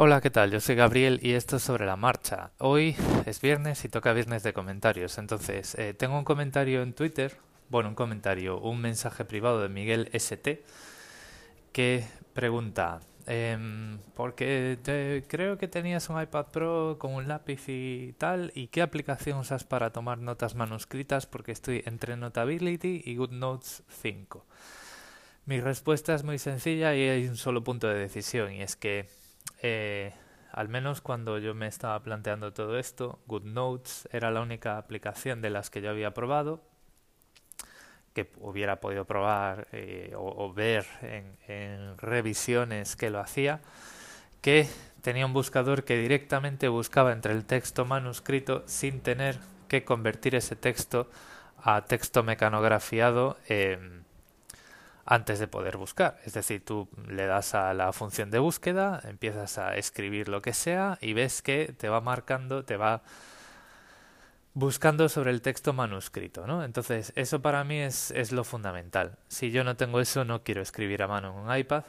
Hola, ¿qué tal? Yo soy Gabriel y esto es sobre la marcha. Hoy es viernes y toca viernes de comentarios. Entonces, eh, tengo un comentario en Twitter, bueno, un comentario, un mensaje privado de Miguel ST que pregunta, eh, porque creo que tenías un iPad Pro con un lápiz y tal, ¿y qué aplicación usas para tomar notas manuscritas? Porque estoy entre Notability y GoodNotes 5. Mi respuesta es muy sencilla y hay un solo punto de decisión, y es que eh, al menos cuando yo me estaba planteando todo esto, GoodNotes era la única aplicación de las que yo había probado que hubiera podido probar eh, o, ver en, revisiones que lo hacía, que tenía un buscador que directamente buscaba entre el texto manuscrito sin tener que convertir ese texto a texto mecanografiado antes de poder buscar. Es decir, tú le das a la función de búsqueda, empiezas a escribir lo que sea y ves que te va marcando, te va buscando sobre el texto manuscrito, ¿no? Entonces, eso para mí es, es lo fundamental. Si yo no tengo eso, no quiero escribir a mano en un iPad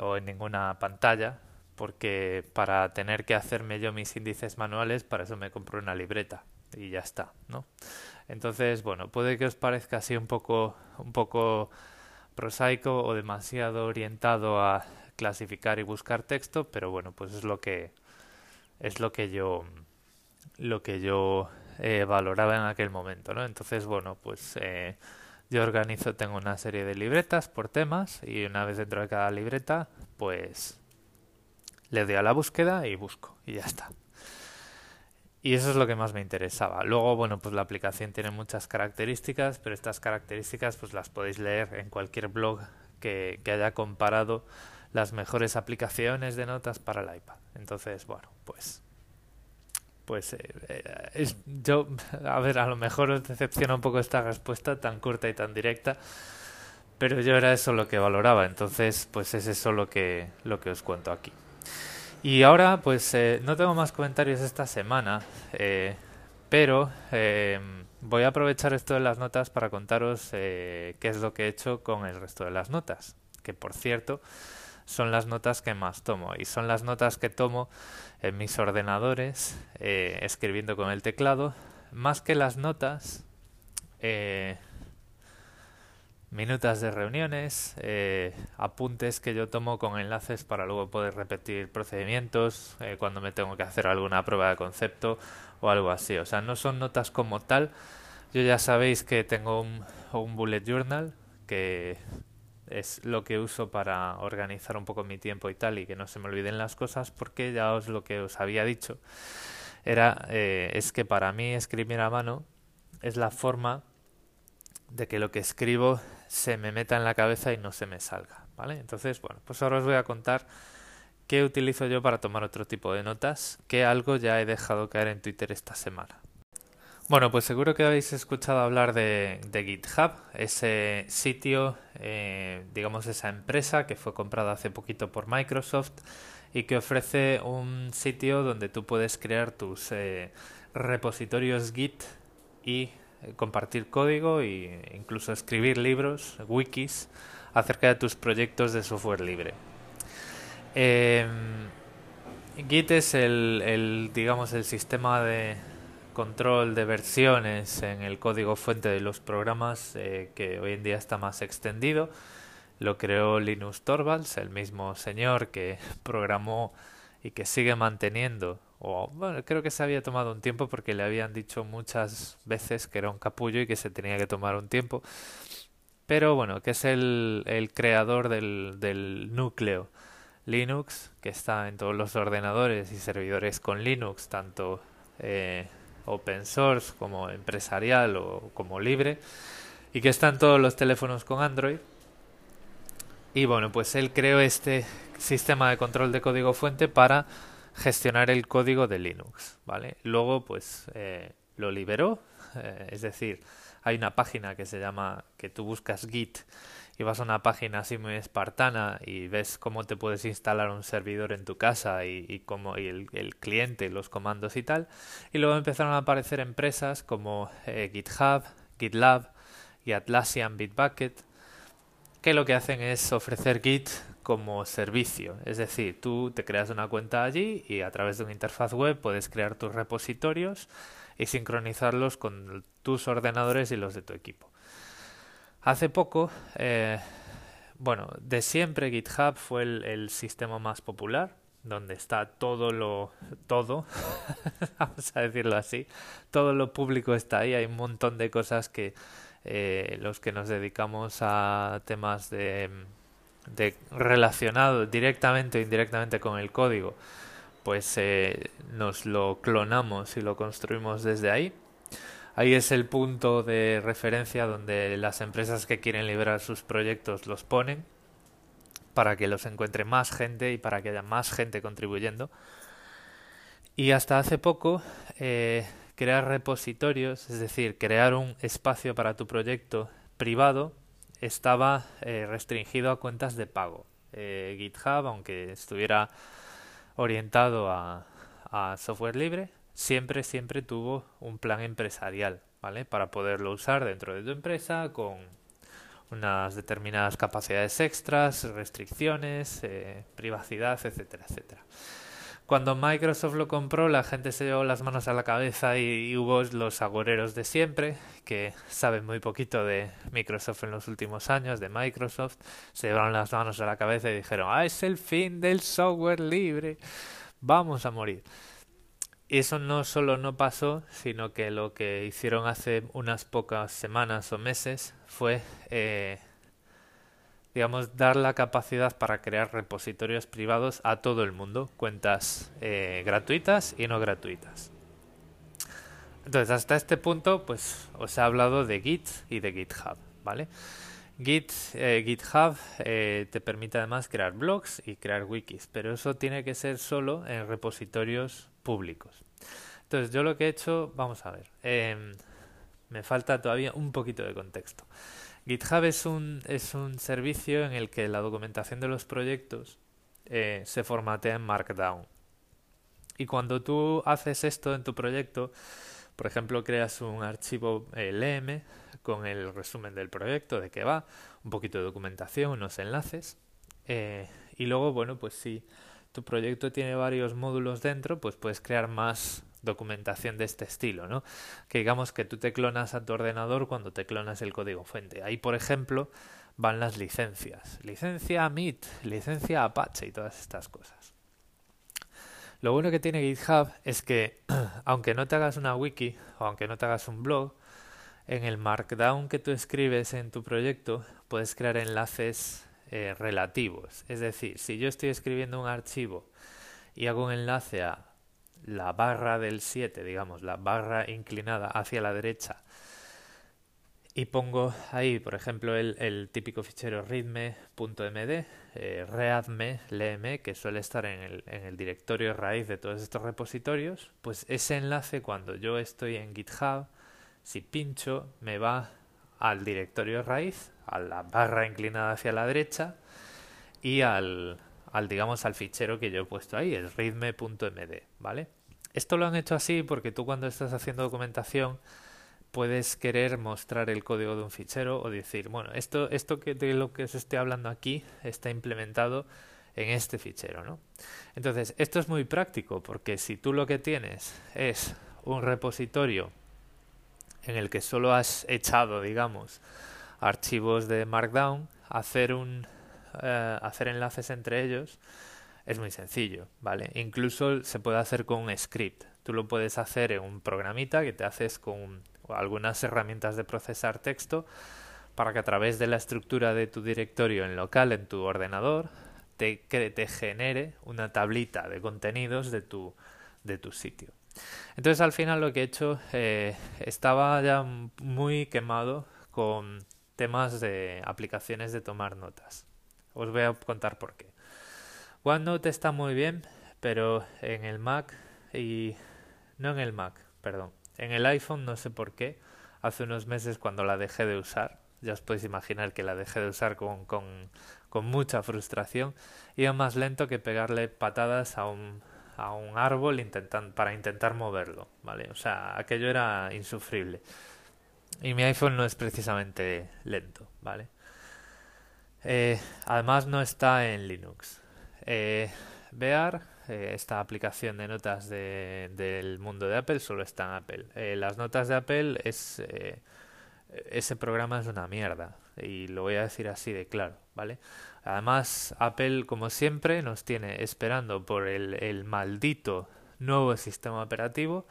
o en ninguna pantalla, porque para tener que hacerme yo mis índices manuales, para eso me compro una libreta y ya está, ¿no? Entonces, bueno, puede que os parezca así un poco, un poco prosaico o demasiado orientado a clasificar y buscar texto, pero bueno, pues es lo que es lo que yo lo que yo eh, valoraba en aquel momento, ¿no? Entonces, bueno, pues eh, yo organizo, tengo una serie de libretas por temas y una vez dentro de cada libreta, pues le doy a la búsqueda y busco y ya está. Y eso es lo que más me interesaba. Luego, bueno, pues la aplicación tiene muchas características, pero estas características pues las podéis leer en cualquier blog que, que haya comparado las mejores aplicaciones de notas para el iPad. Entonces, bueno, pues pues eh, eh, yo, a ver, a lo mejor os decepciona un poco esta respuesta tan corta y tan directa, pero yo era eso lo que valoraba, entonces pues es eso lo que, lo que os cuento aquí. Y ahora, pues eh, no tengo más comentarios esta semana, eh, pero eh, voy a aprovechar esto de las notas para contaros qué es lo que he hecho con el resto de las notas, que por cierto son las notas que más tomo. Y son las notas que tomo en mis ordenadores escribiendo con el teclado, más que las notas minutas de reuniones, eh, apuntes que yo tomo con enlaces para luego poder repetir procedimientos eh, cuando me tengo que hacer alguna prueba de concepto o algo así. O sea, no son notas como tal. Yo ya sabéis que tengo un, un bullet journal que es lo que uso para organizar un poco mi tiempo y tal y que no se me olviden las cosas porque ya os lo que os había dicho era eh, es que para mí escribir a mano es la forma de que lo que escribo se me meta en la cabeza y no se me salga, ¿vale? Entonces, bueno, pues ahora os voy a contar qué utilizo yo para tomar otro tipo de notas, que algo ya he dejado caer en Twitter esta semana. Bueno, pues seguro que habéis escuchado hablar de, GitHub, ese sitio, eh, digamos esa empresa que fue comprada hace poquito por Microsoft y que ofrece un sitio donde tú puedes crear tus eh, repositorios Git y compartir código e incluso escribir libros, wikis, acerca de tus proyectos de software libre. Em, Git es el, digamos, el sistema de control de versiones en el código fuente de los programas eh, que hoy en día está más extendido. Lo creó Linus Torvalds, el mismo señor que programó y que sigue manteniendo o bueno, creo que se había tomado un tiempo porque le habían dicho muchas veces que era un capullo y que se tenía que tomar un tiempo. Pero bueno, que es el, el creador del, del núcleo Linux, que está en todos los ordenadores y servidores con Linux, tanto eh, open source como empresarial o como libre, y que está en todos los teléfonos con Android. Y bueno, pues él creó este sistema de control de código fuente para gestionar el código de Linux, ¿vale? Luego, pues, eh, lo liberó, eh, es decir, hay una página que se llama, que tú buscas Git y vas a una página así muy espartana y ves cómo te puedes instalar un servidor en tu casa y, cómo y el, el, cliente, los comandos y tal. Y luego empezaron a aparecer empresas como eh, GitHub, GitLab y Atlassian Bitbucket que lo que hacen es ofrecer Git como servicio. Es decir, tú te creas una cuenta allí y a través de una interfaz web puedes crear tus repositorios y sincronizarlos con tus ordenadores y los de tu equipo. Hace poco, eh, bueno, de siempre GitHub fue el, sistema más popular, donde está todo lo, todo, vamos a decirlo así, todo lo público está ahí, hay un montón de cosas que eh, los que nos dedicamos a temas de, de relacionados directamente o indirectamente con el código, pues eh, nos lo clonamos y lo construimos desde ahí. Ahí es el punto de referencia donde las empresas que quieren liberar sus proyectos los ponen para que los encuentre más gente y para que haya más gente contribuyendo. Y hasta hace poco, eh, crear repositorios, es decir, crear un espacio para tu proyecto privado, estaba eh, restringido a cuentas de pago. Eh, GitHub, aunque estuviera orientado a, software libre, siempre, siempre tuvo un plan empresarial, ¿vale? Para poderlo usar dentro de tu empresa con unas determinadas capacidades extras, restricciones, eh, privacidad, etcétera, etcétera. Cuando Microsoft lo compró, la gente se llevó las manos a la cabeza y, hubo los agoreros de siempre, que saben muy poquito de Microsoft en los últimos años, de Microsoft, se llevaron las manos a la cabeza y dijeron, ah, es el fin del software libre, vamos a morir. Y eso no solo no pasó, sino que lo que hicieron hace unas pocas semanas o meses fue eh, digamos, dar la capacidad para crear repositorios privados a todo el mundo, cuentas eh, gratuitas y no gratuitas. Entonces, hasta este punto, pues os he hablado de Git y de GitHub, ¿vale? Git, eh, GitHub eh, te permite además crear blogs y crear wikis, pero eso tiene que ser solo en repositorios públicos. Entonces, yo lo que he hecho, vamos a ver, em, me falta todavía un poquito de contexto. GitHub es un, es un servicio en el que la documentación de los proyectos eh, se formatea en Markdown. Y cuando tú haces esto en tu proyecto, por ejemplo, creas un archivo eh, LM con el resumen del proyecto, de qué va, un poquito de documentación, unos enlaces. Eh, y luego, bueno, pues si tu proyecto tiene varios módulos dentro, pues puedes crear más documentación de este estilo, ¿no? Que digamos que tú te clonas a tu ordenador cuando te clonas el código fuente. Ahí, por ejemplo, van las licencias. Licencia MIT, licencia Apache y todas estas cosas. Lo bueno que tiene GitHub es que, aunque no te hagas una wiki o aunque no te hagas un blog, en el markdown que tú escribes en tu proyecto puedes crear enlaces eh, relativos. Es decir, si yo estoy escribiendo un archivo y hago un enlace a la barra del 7, digamos, la barra inclinada hacia la derecha, y pongo ahí, por ejemplo, el, típico fichero readme.md, eh, readme, leeme, que suele estar en el, en el directorio raíz de todos estos repositorios, pues ese enlace cuando yo estoy en GitHub, si pincho, me va al directorio raíz, a la barra inclinada hacia la derecha y al, al digamos al fichero que yo he puesto ahí, el readme.md, ¿vale? Esto lo han hecho así porque tú cuando estás haciendo documentación puedes querer mostrar el código de un fichero o decir, bueno, esto, esto que de lo que os estoy hablando aquí está implementado en este fichero, ¿no? Entonces, esto es muy práctico porque si tú lo que tienes es un repositorio en el que solo has echado, digamos, archivos de Markdown, hacer un eh, hacer enlaces entre ellos es muy sencillo, ¿vale? Incluso se puede hacer con un script. Tú lo puedes hacer en un programita que te haces con algunas herramientas de procesar texto para que a través de la estructura de tu directorio en local en tu ordenador te, genere una tablita de contenidos de tu, de tu sitio. Entonces al final lo que he hecho eh, estaba ya muy quemado con temas de aplicaciones de tomar notas. Os voy a contar por qué. OneNote está muy bien, pero en el Mac y no en el Mac, perdón, en el iPhone no sé por qué. Hace unos meses cuando la dejé de usar, ya os podéis imaginar que la dejé de usar con, con, con mucha frustración, iba más lento que pegarle patadas a un, a un árbol intentan, para intentar moverlo, ¿vale? O sea, aquello era insufrible. Y mi iPhone no es precisamente lento, ¿vale? Eh, además no está en Linux. Eh, Bear, eh, esta aplicación de notas de, del mundo de Apple, solo está en Apple. Eh, las notas de Apple es... ese programa es una mierda. Y lo voy a decir así de claro, ¿vale? Además, Apple, como siempre, nos tiene esperando por el, el maldito nuevo sistema operativo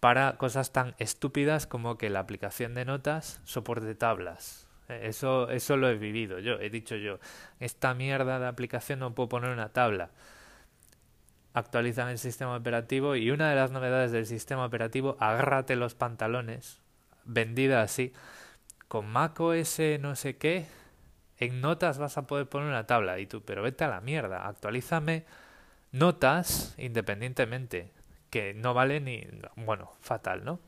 para cosas tan estúpidas como que la aplicación de notas soporte tablas. Eso, eso lo he vivido yo, he dicho yo, esta mierda de aplicación no puedo poner una tabla. Actualizan el sistema operativo y una de las novedades del sistema operativo, agárrate los pantalones, vendida así, con macOS no sé qué, en notas vas a poder poner una tabla y tú, pero vete a la mierda, actualízame notas independientemente, que no vale ni, bueno, fatal, ¿no?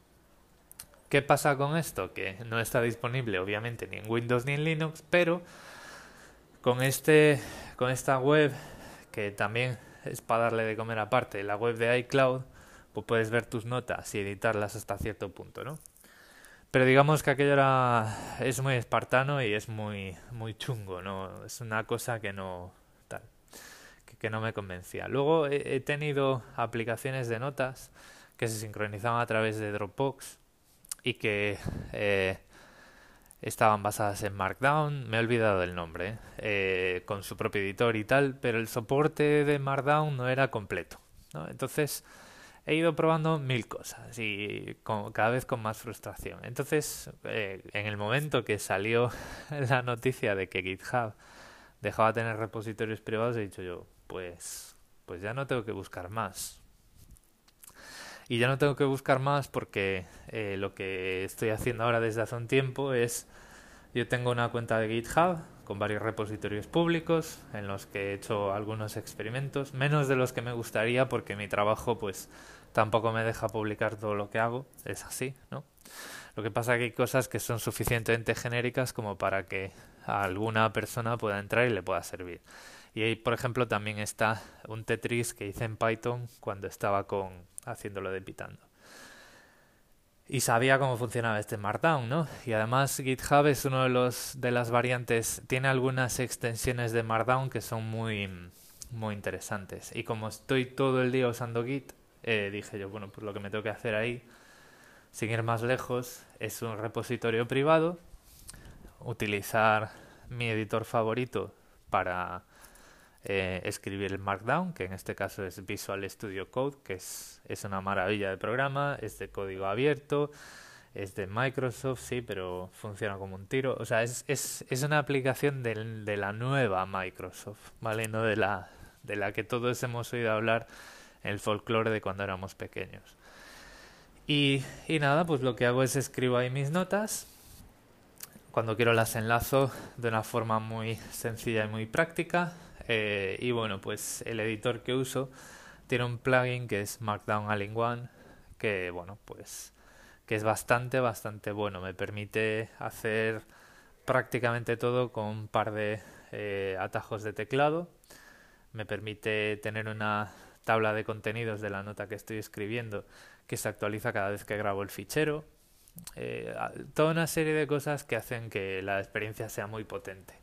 ¿Qué pasa con esto? Que no está disponible obviamente ni en Windows ni en Linux, pero con este con esta web que también es para darle de comer aparte, la web de iCloud, pues puedes ver tus notas y editarlas hasta cierto punto, ¿no? Pero digamos que aquello era es muy espartano y es muy muy chungo, ¿no? Es una cosa que no que no me convencía. Luego he, tenido aplicaciones de notas que se sincronizaban a través de Dropbox y que eh, estaban basadas en Markdown. Me he olvidado del nombre, eh, con su propio editor y tal, pero el soporte de Markdown no era completo. ¿no? Entonces he ido probando mil cosas y cada vez con más frustración. Entonces, eh, en el momento que salió la noticia de que GitHub dejaba de tener repositorios privados, he dicho yo, pues, pues ya no tengo que buscar más. Y ya no tengo que buscar más porque eh, lo que estoy haciendo ahora desde hace un tiempo es, yo tengo una cuenta de GitHub con varios repositorios públicos en los que he hecho algunos experimentos, menos de los que me gustaría porque mi trabajo pues tampoco me deja publicar todo lo que hago, es así, ¿no? Lo que pasa es que hay cosas que son suficientemente genéricas como para que alguna persona pueda entrar y le pueda servir. Y ahí, por ejemplo, también está un Tetris que hice en Python cuando estaba con haciéndolo de Pitando. Y sabía cómo funcionaba este Markdown, ¿no? Y además GitHub es uno de los de las variantes, tiene algunas extensiones de Markdown que son muy muy interesantes. Y como estoy todo el día usando Git, eh, dije yo, bueno, pues lo que me tengo que hacer ahí, sin ir más lejos, es un repositorio privado, utilizar mi editor favorito para eh, escribir el Markdown, que en este caso es Visual Studio Code, que es, es una maravilla de programa, es de código abierto, es de Microsoft, sí, pero funciona como un tiro. O sea, es, es, es una aplicación de, la nueva Microsoft, ¿vale? No de la, de la que todos hemos oído hablar en el folclore de cuando éramos pequeños. Y, y nada, pues lo que hago es escribo ahí mis notas. Cuando quiero las enlazo de una forma muy sencilla y muy práctica eh, y bueno, pues el editor que uso tiene un plugin que es Markdown All-in-One, que bueno, pues que es bastante, bastante bueno. Me permite hacer prácticamente todo con un par de eh, atajos de teclado. Me permite tener una tabla de contenidos de la nota que estoy escribiendo que se actualiza cada vez que grabo el fichero. Eh, toda una serie de cosas que hacen que la experiencia sea muy potente.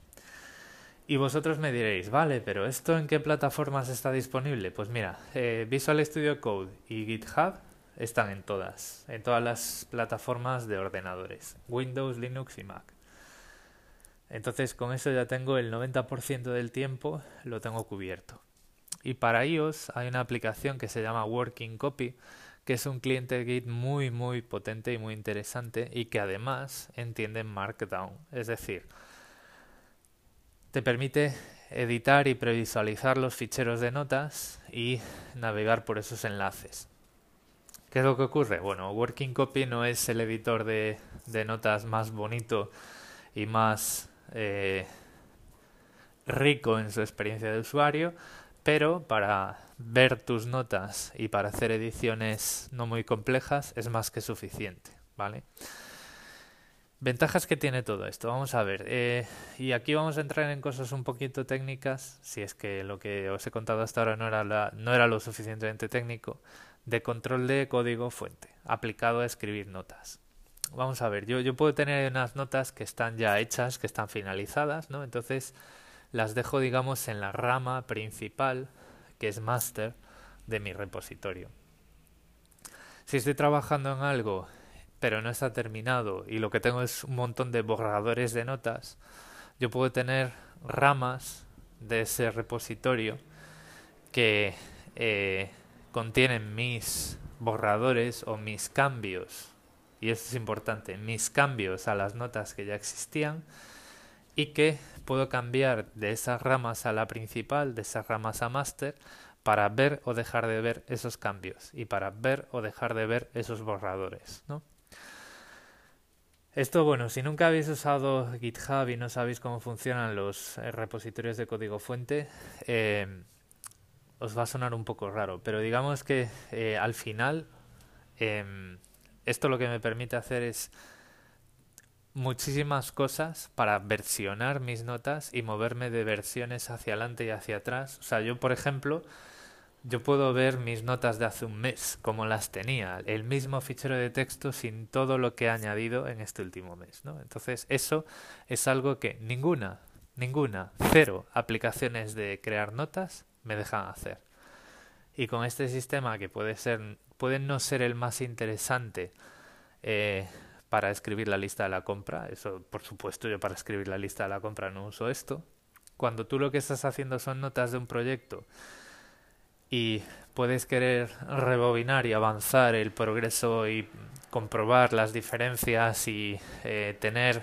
Y vosotros me diréis, vale, pero ¿esto en qué plataformas está disponible? Pues mira, eh, Visual Studio Code y GitHub están en todas, en todas las plataformas de ordenadores, Windows, Linux y Mac. Entonces con eso ya tengo el 90% del tiempo, lo tengo cubierto. Y para iOS hay una aplicación que se llama Working Copy, que es un cliente Git muy muy potente y muy interesante y que además entiende Markdown. Es decir, te permite editar y previsualizar los ficheros de notas y navegar por esos enlaces. ¿Qué es lo que ocurre? Bueno, Working Copy no es el editor de, notas más bonito y más eh, rico en su experiencia de usuario, pero para ver tus notas y para hacer ediciones no muy complejas es más que suficiente, ¿vale? Ventajas que tiene todo esto, vamos a ver. Eh, y aquí vamos a entrar en cosas un poquito técnicas, si es que lo que os he contado hasta ahora no era, no era lo suficientemente técnico, de control de código fuente, aplicado a escribir notas. Vamos a ver, yo, yo puedo tener unas notas que están ya hechas, que están finalizadas, ¿no? Entonces, las dejo, digamos, en la rama principal, que es master, de mi repositorio. Si estoy trabajando en algo, pero no está terminado, y lo que tengo es un montón de borradores de notas, yo puedo tener ramas de ese repositorio que eh, contienen mis borradores o mis cambios, y esto es importante, mis cambios a las notas que ya existían y que puedo cambiar de esas ramas a la principal, de esas ramas a máster, para ver o dejar de ver esos cambios y para ver o dejar de ver esos borradores, ¿no? Esto, bueno, si nunca habéis usado GitHub y no sabéis cómo funcionan los eh, repositorios de código fuente, eh, os va a sonar un poco raro, pero digamos que eh, al final em, esto lo que me permite hacer es muchísimas cosas para versionar mis notas y moverme de versiones hacia adelante y hacia atrás. O sea, yo, por ejemplo, yo puedo ver mis notas de hace un mes, como las tenía, el mismo fichero de texto sin todo lo que he añadido en este último mes, ¿no? Entonces, eso es algo que ninguna, ninguna, cero aplicaciones de crear notas me dejan hacer. Y con este sistema que puede ser, puede no ser el más interesante eh, para escribir la lista de la compra, eso por supuesto yo para escribir la lista de la compra no uso esto. Cuando tú lo que estás haciendo son notas de un proyecto y puedes querer rebobinar y avanzar el progreso y comprobar las diferencias y eh, tener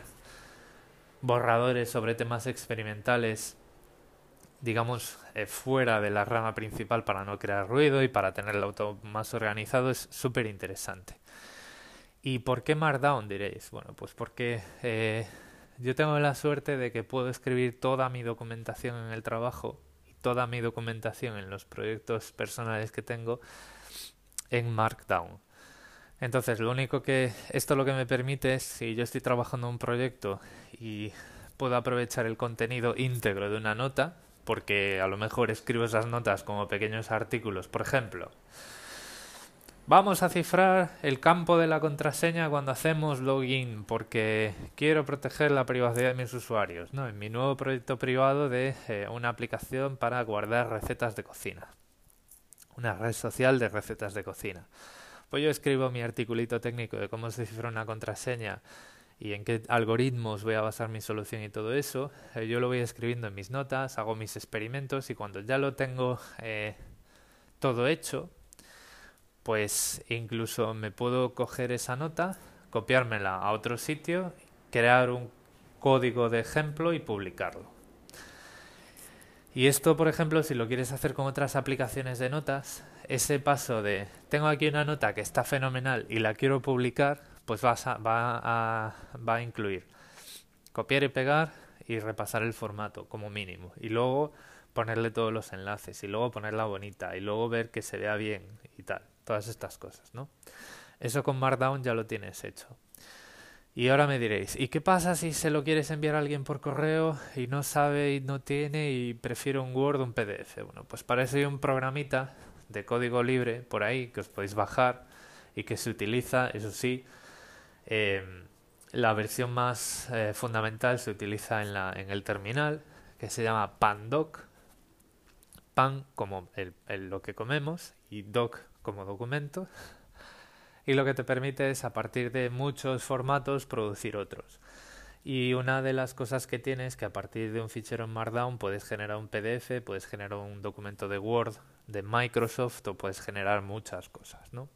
borradores sobre temas experimentales digamos eh, fuera de la rama principal para no crear ruido y para tener el auto más organizado es súper interesante ¿y por qué Markdown diréis? bueno pues porque eh, yo tengo la suerte de que puedo escribir toda mi documentación en el trabajo toda mi documentación en los proyectos personales que tengo en Markdown. Entonces, lo único que esto lo que me permite es, si yo estoy trabajando un proyecto y puedo aprovechar el contenido íntegro de una nota, porque a lo mejor escribo esas notas como pequeños artículos, por ejemplo, Vamos a cifrar el campo de la contraseña cuando hacemos login porque quiero proteger la privacidad de mis usuarios, ¿no? En mi nuevo proyecto privado de eh, una aplicación para guardar recetas de cocina. Una red social de recetas de cocina. Pues yo escribo mi articulito técnico de cómo se cifra una contraseña y en qué algoritmos voy a basar mi solución y todo eso. Eh, yo lo voy escribiendo en mis notas, hago mis experimentos y cuando ya lo tengo eh, todo hecho, pues incluso me puedo coger esa nota, copiármela a otro sitio, crear un código de ejemplo y publicarlo. Y esto, por ejemplo, si lo quieres hacer con otras aplicaciones de notas, ese paso de tengo aquí una nota que está fenomenal y la quiero publicar, pues vas a, va, a, va a incluir copiar y pegar y repasar el formato como mínimo. Y luego ponerle todos los enlaces y luego ponerla bonita y luego ver que se vea bien y tal todas estas cosas, ¿no? Eso con Markdown ya lo tienes hecho. Y ahora me diréis, ¿y qué pasa si se lo quieres enviar a alguien por correo y no sabe y no tiene y prefiere un Word o un PDF? Bueno, pues para eso hay un programita de código libre por ahí que os podéis bajar y que se utiliza, eso sí, em, la versión más eh, fundamental se utiliza en, la, en el terminal que se llama Pandoc. Pan como el, lo que comemos y doc como documento y lo que te permite es a partir de muchos formatos producir otros. Y una de las cosas que tienes es que a partir de un fichero en Markdown puedes generar un PDF, puedes generar un documento de Word de Microsoft o puedes generar muchas cosas, ¿no?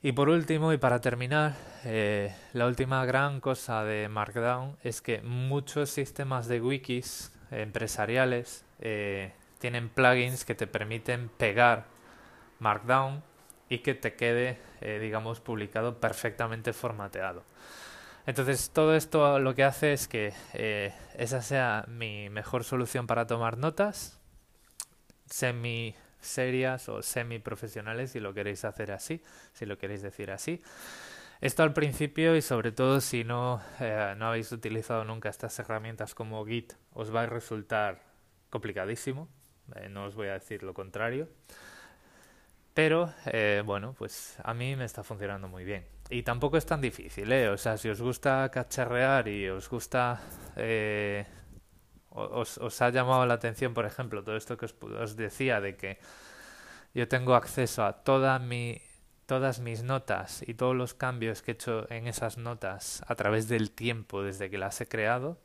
Y por último, y para terminar, eh, la última gran cosa de Markdown es que muchos sistemas de wikis empresariales eh, tienen plugins que te permiten pegar Markdown y que te quede, eh, digamos, publicado perfectamente formateado. Entonces, todo esto lo que hace es que eh, esa sea mi mejor solución para tomar notas, semi serias o semi profesionales, si lo queréis hacer así, si lo queréis decir así. Esto al principio y sobre todo si no, eh, no habéis utilizado nunca estas herramientas como Git, os va a resultar complicadísimo, no os voy a decir lo contrario. Pero, eh, bueno, pues a mí me está funcionando muy bien. Y tampoco es tan difícil, ¿eh? O sea, si os gusta cacharrear y os gusta, eh, os, ha llamado la atención, por ejemplo, todo esto que os, decía de que yo tengo acceso a todas mis notas y todos los cambios que he hecho en esas notas a través del tiempo desde que las he creado,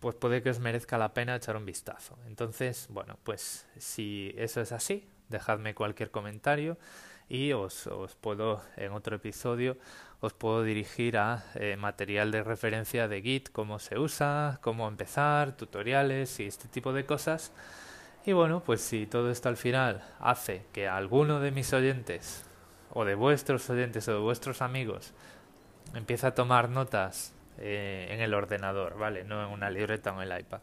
pues puede que os merezca la pena echar un vistazo. Entonces, bueno, pues si eso es así, dejadme cualquier comentario y os, os puedo, en otro episodio, os puedo dirigir a eh, material de referencia de Git, cómo se usa, cómo empezar, tutoriales y este tipo de cosas y bueno, pues si todo esto al final hace que alguno de mis oyentes, o de vuestros oyentes, o de vuestros amigos, empiece a tomar notas eh, en el ordenador, ¿vale? No en una libreta o en el iPad.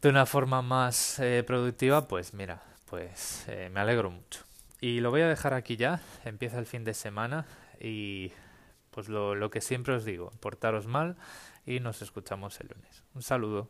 De una forma más eh, productiva, pues mira, pues eh, me alegro mucho. Y lo voy a dejar aquí ya, empieza el fin de semana y pues lo, lo que siempre os digo, portaros mal y nos escuchamos el lunes. Un saludo.